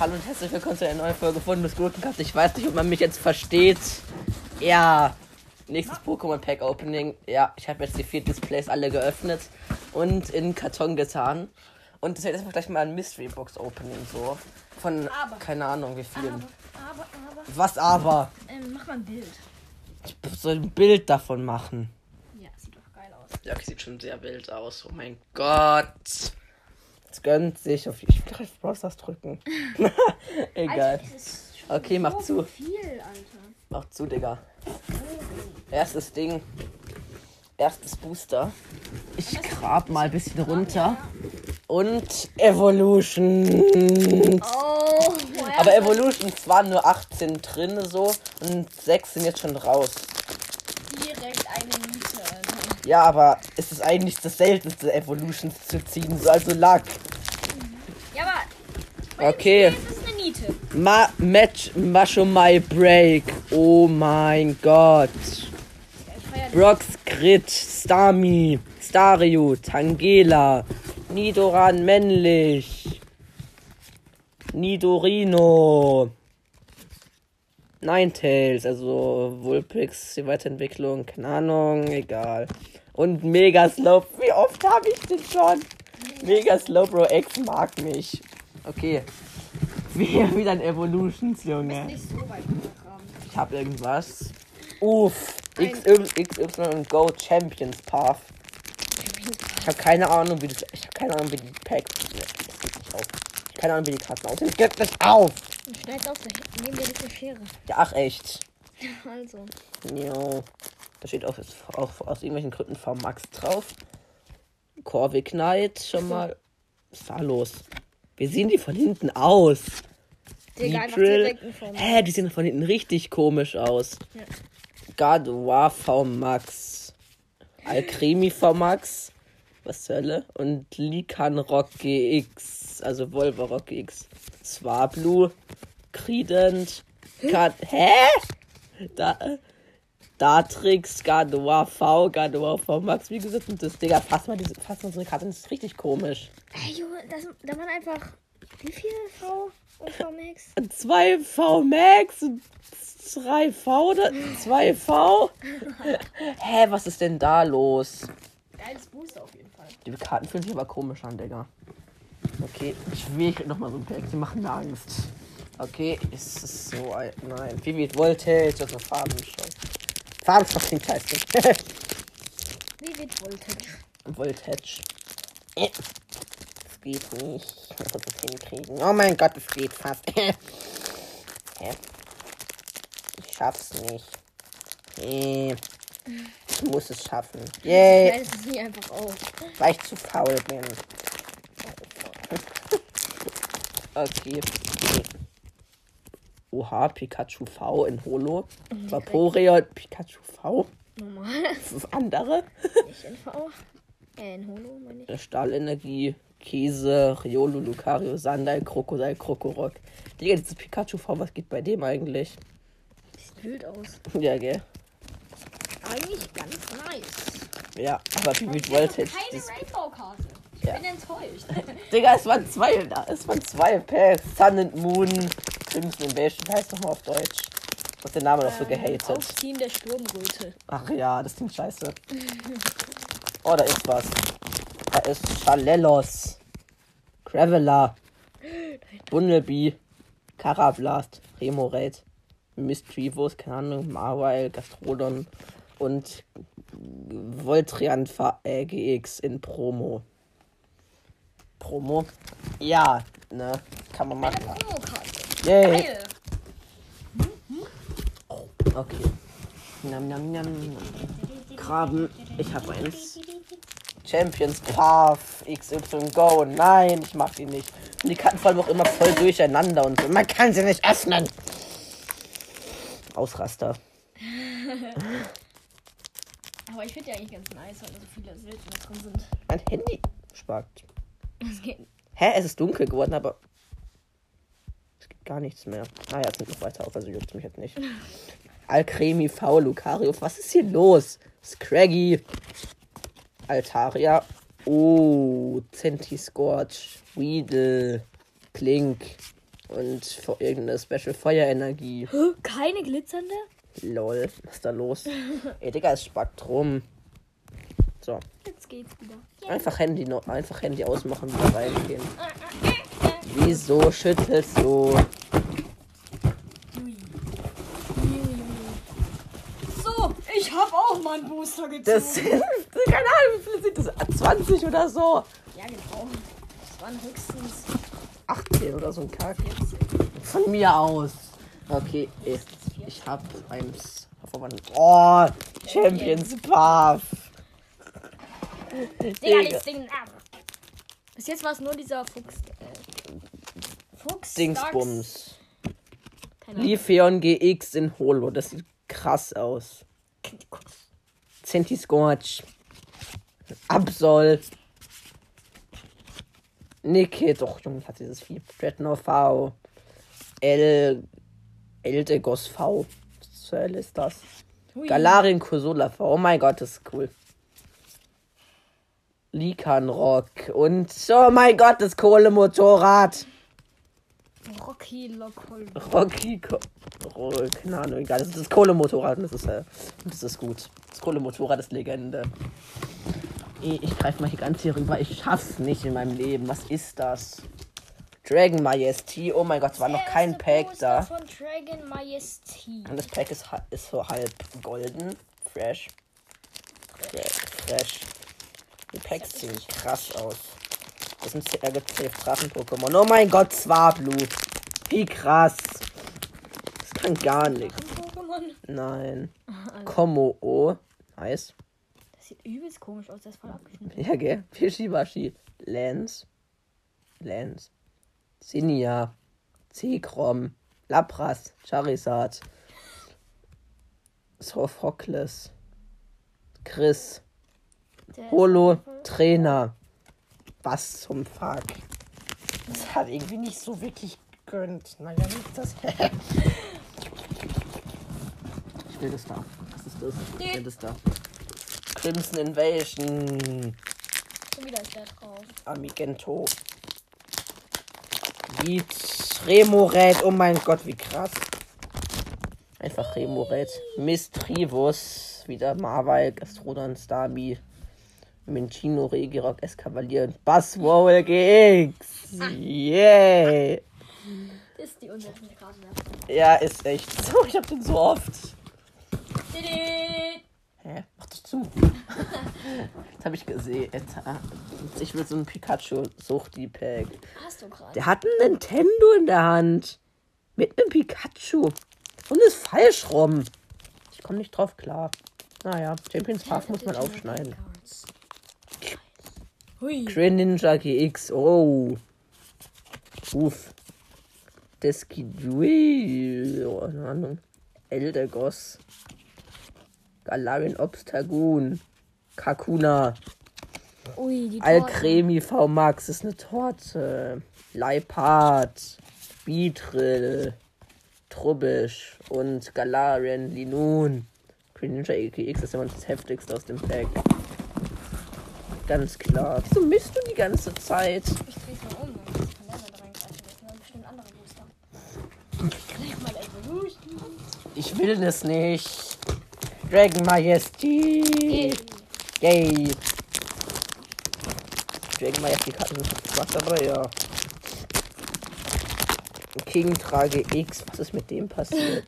Hallo und herzlich willkommen zu einer neuen Folge von des Gurkenkast. Ich weiß nicht, ob man mich jetzt versteht. Ja, nächstes Pokémon Pack Opening. Ja, ich habe jetzt die vier Displays alle geöffnet und in Karton getan. Und das wird jetzt gleich mal ein Mystery Box Opening so. Von Aber. keine Ahnung wie vielen. Aber, aber. Was aber? Ähm, mach mal ein Bild. Ich soll ein Bild davon machen. Ja, sieht doch geil aus. Ja, okay, sieht schon sehr wild aus. Oh mein Gott. Es gönnt sich auf. Ich will auf Brawl Stars drücken. Egal. Alter, Okay, mach so zu. viel, Alter. Mach zu, Digga. Erstes Ding. Erstes Booster. Ich grab mal ein bisschen runter. Und Evolution. Oh, Aber Evolutions waren nur 18 drin so und 6 sind jetzt schon raus. direkt eine Miete, Alter. Ja, aber es ist eigentlich das seltenste Evolutions zu ziehen, so also Luck. Ja, aber. Okay. Ma Match Mashomai Break. Oh mein Gott. Brox Crit, Stami, Stario, Tangela, Nidoran männlich, Nidorino, Ninetales, also Vulpix, die Weiterentwicklung, keine Ahnung, egal. Und Mega Slope, wie oft habe ich den schon? Mega Slowbro X mag mich. Okay. Wie, wieder ein Evolutions, Junge. Nicht so weit runtergraben. Ich hab irgendwas. Uff. XY, XY und Go Champions Path. Ich habe keine Ahnung, wie das. Ich habe keine Ahnung, wie die Packs. Nee, das geht nicht auf. Ich hab keine Ahnung, wie die Karten aussehen. Es geht nicht auf! Schneid auf, nehmen wir die Schere. Ja, ach echt. Also. Jo. Da steht auch, auch aus irgendwelchen Gründen V-Max drauf. Corvic Knight schon mal. Was da los? Wie sehen die von hinten aus? Digga, in Form. Hä, die sehen von hinten richtig komisch aus. Ja. Gardevoir V Max. Alcremi V Max. Was zur Hölle? Und Likan Rock GX. Also Volva GX. Swablu. Credent. Kat Hä? Da. Datrix, Gardevoir V, Gardevoir V Max, wie gesagt, und das, Digga, fass mal, diese, fass mal so eine Karte, das ist richtig komisch. Ey, Junge, das, da waren einfach. Wie viel V und V Max? 2 V Max und 3 V oder 2 V? Hä, was ist denn da los? Geiles Booster auf jeden Fall. Die Karten fühlen sich aber komisch an, Digga. Okay, ich will nochmal so ein Pack, die machen mir Angst. Okay, ist es so ein. Nein, Vivid Voltage, also Farbenstoff. Farbenstoff klingt scheiße. Wie wird Voltage? Voltage. Äh, Das geht nicht. Ich muss das hinkriegen. Oh mein Gott, es geht fast. Hä? Ich schaff's nicht. Äh, Ich muss es schaffen. Yay, Nein, es nie einfach auf. weil ich zu faul bin. Okay. Oha, Pikachu V in Holo. Vaporeon, Pikachu V. Normal. Das ist das andere. Nicht in V. Äh, in Holo, meine ich. Stahlenergie, Käse, Riolo, Lucario, Sandal, Krokodil, Krokorock. Digga, dieses Pikachu V, was geht bei dem eigentlich? Sieht wild aus. Ja, gell? Eigentlich ganz nice. Ja, aber wie mit Voltage. Keine Rainbow-Karte. Ich Ja. bin enttäuscht. Digga, es waren zwei, es waren zwei Packs. Sun and Moon, Crimson Invasion, heißt nochmal auf Deutsch? Du hast den Namen noch so gehatet. Aufziehen der Sturmröte. Ach ja, das klingt scheiße. Oh, da ist was. Da ist Chalellos. Graveler. Bunnelbee. Carablast. Remoraid. Mistrivos, keine Ahnung, Marwile, Gastrodon und Voltrian äh, GX in Promo. Promo? Ja, ne, kann man machen. Promokarte. Yay. Geil. Okay. Nam, nam, nam. Graben. Ich hab eins. Champions Path XY Go. Nein, ich mag die nicht. Und die Karten fallen auch immer voll durcheinander und so. Man kann sie nicht öffnen. Ausraster. Aber ich finde ja eigentlich ganz nice, weil da so viele seltene drin sind. Mein Handy spackt. Das geht. Hä, es ist dunkel geworden, aber gar nichts mehr. Ah ja, es nimmt noch weiter auf, also juckt mich jetzt nicht. Alcremi V, Lucario, was ist hier los? Scraggy, Altaria, Oh, Centiscorch, Weedle, Klink und für irgendeine Special Feuerenergie. Keine glitzernde? Lol, was ist da los? Ey, Digga, es spackt rum. So, Jetzt geht's wieder. einfach Handy, noch, einfach Handy ausmachen, wieder reingehen. Wieso schüttelst du? So, ich hab auch mal einen Booster gezogen. Das sind, keine Ahnung, wie viele sind das? 20 oder so? ja, genau. Das waren höchstens 18 oder so ein Kack. 14. Von mir aus. Okay, ich, ich hab eins. Oh, Champions Path. Digga, das Ding ab. Bis jetzt war es nur dieser Fuchs. Dingsbums. Lifeon GX in Holo. Das sieht krass aus. Centiscorch. Absol. Nike, doch, Junge, hat dieses Vieh. Dreadnought V. L. Eldegos V. Was zur Hölle ist das? Hui. Galarin Kursula V. Oh mein Gott, das ist cool. Likanrock. Und, oh mein Gott, das Kohlemotorrad. Rocky Lockhold. Rocky, Ko oh, keine Ahnung, egal. Das ist das Kohlemotorrad das ist, äh, das ist gut. Das Kohlemotorrad ist Legende. Ich greife mal hier ganz hier rüber. Ich schaff's nicht in meinem Leben. Was ist das? Dragon Majesty. Oh mein Gott, es war noch kein Pack da. Von Dragon Majesty. Und das Pack ist, ist so halb golden. Fresh. Fre- Fresh. Die Packs sehen krass aus. Das sind sehr safe Drachen-Pokémon. Oh mein Gott, Swablu. Wie krass. Das kann gar nichts. Nein. Komo O. Nice. Das sieht übelst komisch aus. Das ist voll abgeschnitten. Ja, gell? Fishibashi. Lance. Lance. Sinia. Zekrom. Lapras. Charizard. Sophocles. Chris. Holo. Trainer. Was zum Fuck? Das hat irgendwie nicht so wirklich gegönnt. Naja, nicht das. ich will das da. Was ist das? Ich will das da. Crimson Invasion. Schon wieder ist der drauf. Amigento. Beat. Remoret. Oh mein Gott, wie krass. Einfach Remoret. Mistrivus. Wieder Marwal, Gastrodon, Starmie. Minchino, Regirock, Escavalier und Buzzwole GX. Yeah. Das ist die unselbste Karte. Ja, ist echt so. Ich hab den so oft. Didi. Hä? Mach das zu. das habe ich gesehen. Ich will so ein Pikachu-Suchti-Pack. Hast du gerade? Der hat ein Nintendo in der Hand. Mit einem Pikachu. Und ist falsch rum. Ich komme nicht drauf klar. Naja, Champions Park muss man aufschneiden. Hui. Greninja GX. Oh. Uff. Deskidui. Oh, keine Ahnung. Eldegoss. Galarian Obstagoon. Kakuna. Ui. Alcremi V Max ist eine Torte. Leipard. Beatrill. Trubbisch. Und Galarian Linun. Greninja EKX ist immer das heftigste aus dem Pack. Ganz klar. Wieso misst du die ganze Zeit? Ich mal um, da reingreifen. Das dann bestimmt andere Booster. Leg mal Evolution. Ich will es nicht. Dragon Majesty. Yay. Dragon Majesty sind was dabei, ja. King Trage X. Was ist mit dem passiert?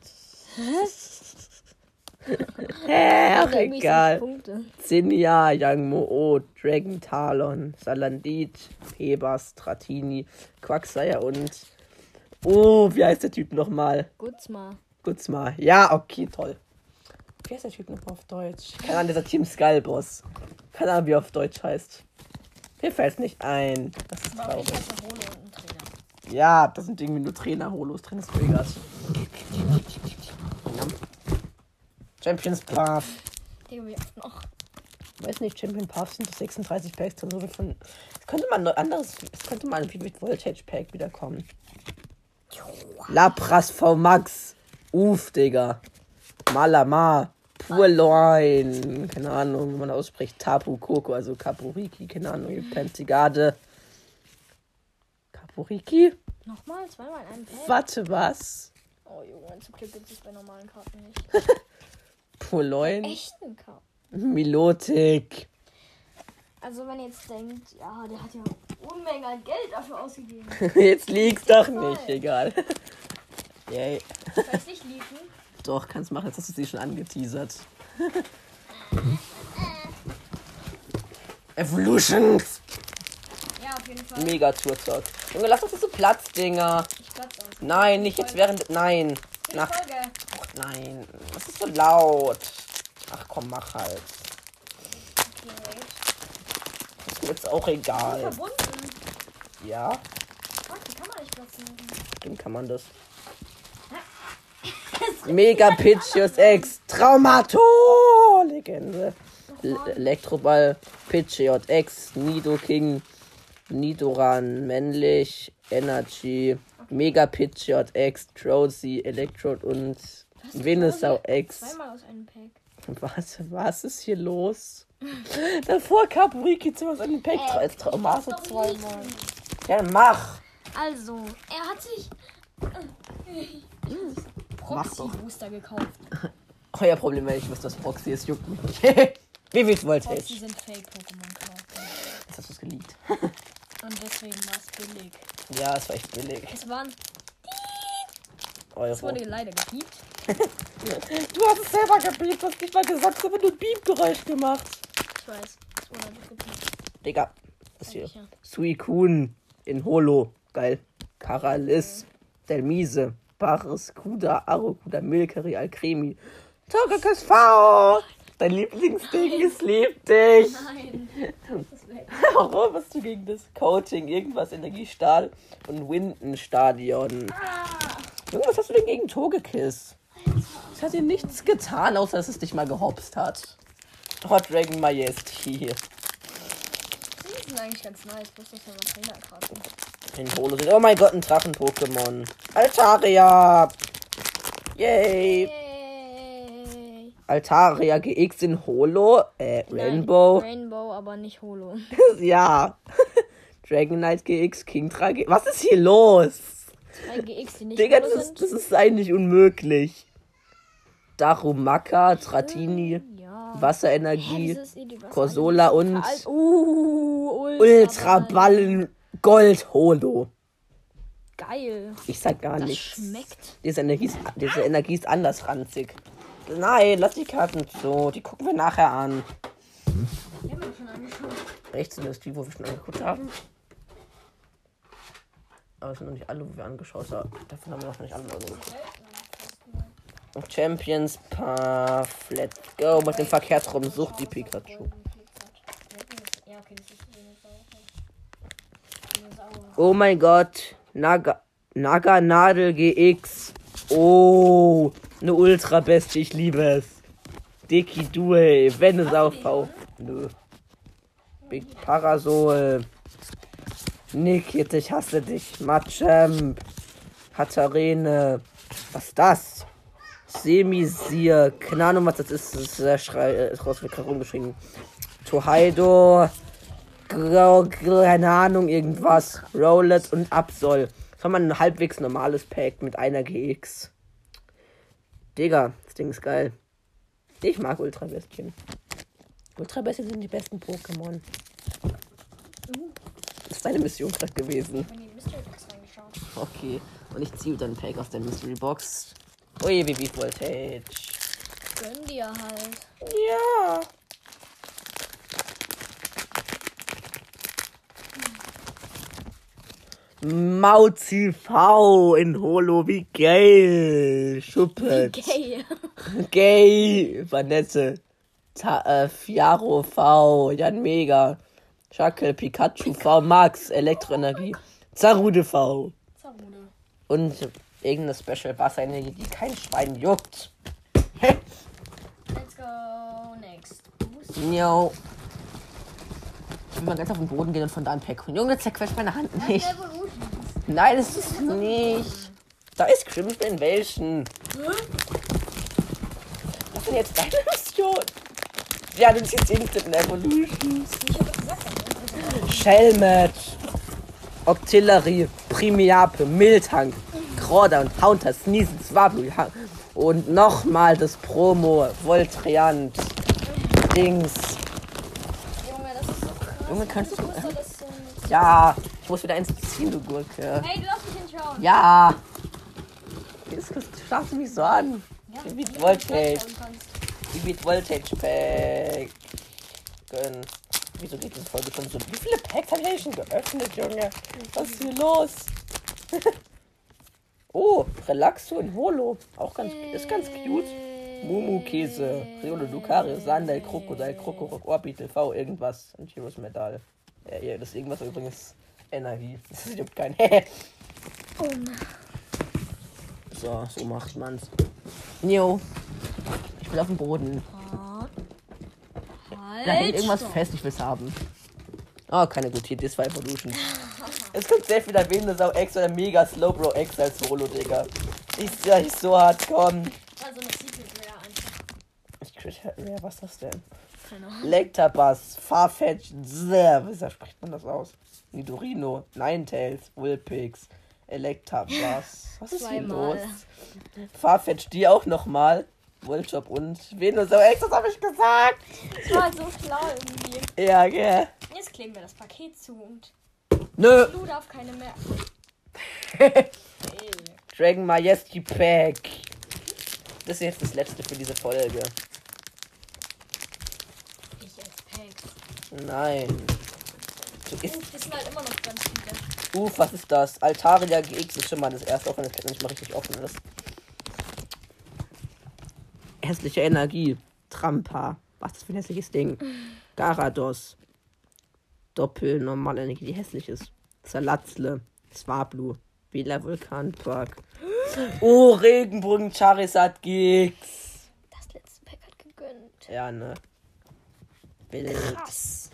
Hä? Ach, egal. Zinja, Yang Mo, Dragon Talon, Salandit, Pebas, Stratini, Quagsire und. Oh, wie heißt der Typ nochmal? Gutzma. Gutzma. Ja, okay, toll. Wie heißt der Typ nochmal auf Deutsch? Keine Ahnung, dieser Team Skullboss. Keine Ahnung, wie er auf Deutsch heißt. Mir fällt nicht ein. Das ist traurig. Ja, das sind irgendwie nur Trainer-Holos, Trainer-Triggers. Champions Path. Wie noch? weiß nicht, Champion Path sind das 36 Packs drin. So viel von. Es könnte mal ein anderes. Es könnte mal ein Vivid Voltage Pack wiederkommen. Lapras V Max. Uff, Digga. Malama. Purloin. Keine Ahnung, wie man ausspricht. Tapu Koko, also Kapuriki. Keine Ahnung. Penzigarde. Kapuriki? Nochmal, zweimal in einem Pack. Warte, was? Oh Junge, zum Glück gibt es bei normalen Karten nicht. Purloin? Echten Karten. Milotik. Also wenn ihr jetzt denkt, ja, der hat ja Unmengen an Geld dafür ausgegeben. Jetzt liegt's doch nicht. Egal. Yay. Weiß nicht, liefen. Doch, kannst machen, jetzt hast du sie schon angeteasert. Evolutions! Ja, auf jeden Fall. Mega Tourtalk. Junge, lass uns diese Platzdinger. Ich platz aus. Nein, nicht jetzt während. Nein. Nach. Ach, nein. Das ist so laut. Ach komm, mach halt. Okay. Ist mir jetzt auch egal. Verbunden. Ja, Fuck, die kann man nicht platzen. dann kann man das. Mega Pitchios X. Traumato! Legende. L Elektroball. Pitchiot X. Nido King. Nidoran. Männlich. Energy. Mega Pitchiot X. Trozy. Electrode und Venusaur X. Zweimal aus einem Pack. Was, was ist hier los? Davor Kaburiki zu was den Pack. Traumase Doch zweimal. Ja, mach. Also, er hat sich doch. Proxy-Booster gekauft. Euer Problem, wenn ich wüsste, was Proxy ist, juckt mich nicht. Wie viel wollt Proxy ich? sind Fake-Pokémon-Karten. Jetzt hast du es geleakt. Und deswegen war es billig. Ja, es war echt billig. Es waren, es Euro. wurde leider gepiept. Du hast es selber gebiebt, hast nicht mal gesagt, aber nur ein Beep-Geräusch gemacht. Ich weiß, es wurde einfach gepiept. Digga, das hier. Sicher. Suicune in Holo. Geil. Karalis. Delmise. Baris. Kuda. Arokuda. Milkeri. Alcremi. Togekiss V. Dein Lieblingsding, es liebt dich. Nein, ist. Warum hast du gegen das Coaching irgendwas Energiestahl und Windenstadion? Junge, was hast du denn gegen Togekiss? Es hat dir nichts getan, außer dass es dich mal gehopst hat. Hot Dragon Majesty. Die sind eigentlich ganz nice, bloß das sind immer Trainerkarten. In Holo sind. Oh mein Gott, ein Drachen-Pokémon. Altaria. Yay. Yay. Altaria GX in Holo. Äh, Rainbow. Nein, Rainbow, aber nicht Holo. ja. Dragonite GX, King 3 GX. Was ist hier los? Zwei GX, die nicht Digga, das ist, das ist eigentlich unmöglich. Darumaka, Tratini, Ja. Wasserenergie, was Corsola und Uh, Ultraballen Gold Holo. Geil. Ich sag gar Das nichts. schmeckt. Diese Energie, ist, diese Energie ist anders ranzig. Nein, lass die Karten so. Die gucken wir nachher an. Die haben schon angeschaut. Rechts sind das die, wo wir schon angeguckt haben. Aber es sind noch nicht alle, wo wir angeschaut haben. Davon haben wir noch nicht alle angeguckt. Champions Path. Let's go. Mit dem Verkehrsraum sucht die Pikachu. Oh mein Gott. Naga, Naga Nadel GX. Oh. Eine Ultra Bestie. Ich liebe es. Dicky Duel. Venusaur V. Nö. Big Parasol. Nick, jetzt ich hasse dich. Machamp. Hattarene. Was ist das? Semisier. Keine Ahnung, was das ist. Das ist der Schrei. Ist raus, wird gerade rumgeschrieben. Tohaido. Keine Ahnung, irgendwas. Rowlet und Absol. Das war mal ein halbwegs normales Pack mit einer GX. Digga, das Ding ist geil. Ich mag Ultrabestien. Ultrabestien sind die besten Pokémon. Das ist deine Mission gerade gewesen. Okay. Und ich ziehe dann Pack aus der Mystery Box. Ui, wie wie Voltage. Gönn dir halt. Ja. Mauzi V in Holo, wie geil. Schuppet. Gay. Gay. Vanette. Ta äh, Fiaro V. Jan Mega. Shackle, Pikachu V. Max. Elektroenergie. Zarude V. Zarude. Und irgendeine Special Wasserenergie, die kein Schwein juckt. Let's go next. Jo. Ich will mal ganz auf den Boden gehen und von da ein Pack holen. Junge, zerquetscht meine Hand nicht. Nein, das ist nicht. Da ist Crimson Invasion. Lass ist denn jetzt deine Mission? Ja, du ziehst Instant Evolutions. Ich hab gesagt, also, Shell Match. Octillery, Primiape, Miltank, Crawler und Haunter, Sneason, Swablu. Und nochmal das Promo, Voltriant, Dings. Junge, das ist so krass. Junge, kannst du- das sind... Ja, ich muss wieder eins ziehen, du Gurke. Hey, du darfst mich hinschauen. Ja. Jetzt starrst du mich so an. Ja, Wie mit Voltage. mit Voltage Pack. Gönn. Wieso geht diese Folge schon so? Wie viele Packs habe ich eigentlich schon geöffnet, Junge? Was ist hier los? oh, Relaxo und Holo. Auch ganz, ist ganz cute. Mumu Käse, Riolo Lucario, Sandal, Krokodil, Krokorok, Orbit, V, irgendwas. Und Heroes Medal. Ja, ja, das irgendwas übrigens Energie. Das juckt kein. Oh nein. so, so macht man's. Jo. Ich will auf den Boden. Halt. Da hängt irgendwas stopp. fest, ich will's haben. Oh, keine gute das war Evolution. Es kommt sehr viel erwähnen, Sau X oder Mega Slowbro X als Solo, Digga. Ist ja nicht so hart, komm. Also eine Secret Rare einfach. Ich crit ja, was ist das denn? Lectabuzz, Farfetch, wie spricht man das aus? Nidorino, Ninetales, Wilpix, Electabuzz. Was ist hier los? Farfetch, die auch nochmal. Wolljob und Venusaur das habe ich gesagt. Das war so klar irgendwie. Ja, gell. Jetzt kleben wir das Paket zu und Nö. du darf keine mehr. Dragon Majesty Pack. Das ist jetzt das letzte für diese Folge. Ich als Packs. Nein. Du ist, Uff, das sind halt immer noch ganz viele. uff, was ist das? Altaria GX ist schon mal das erste, auch wenn das Pack nicht mal richtig offen ist. Hässliche Energie. Trampa. Was ist das für ein hässliches Ding? Garados. Doppel, normale Energie, die hässlich ist. Salatzle. Swablu. Wähler Vulkanpark. Oh, Regenbogen Charizard GX. Das letzte Pack hat gegönnt. Ja, ne. Wild. Krass.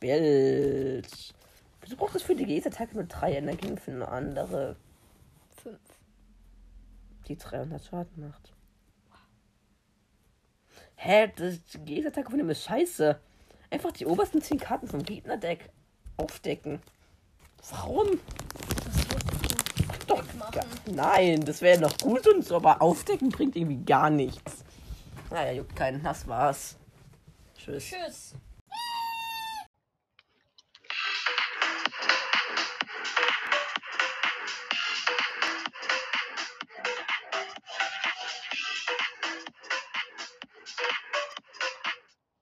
Wieso braucht es für die GS-Attacke nur drei Energien für eine andere, Fünf. die 300 Schaden macht? Hä, das die GS-Attacke von dem ist scheiße. Einfach die obersten 10 Karten vom Gegnerdeck aufdecken. Warum? Das Doch, ja, nein, das wäre noch gut und so, aber aufdecken bringt irgendwie gar nichts. Naja, juckt keinen. Das war's. Tschüss. Tschüss.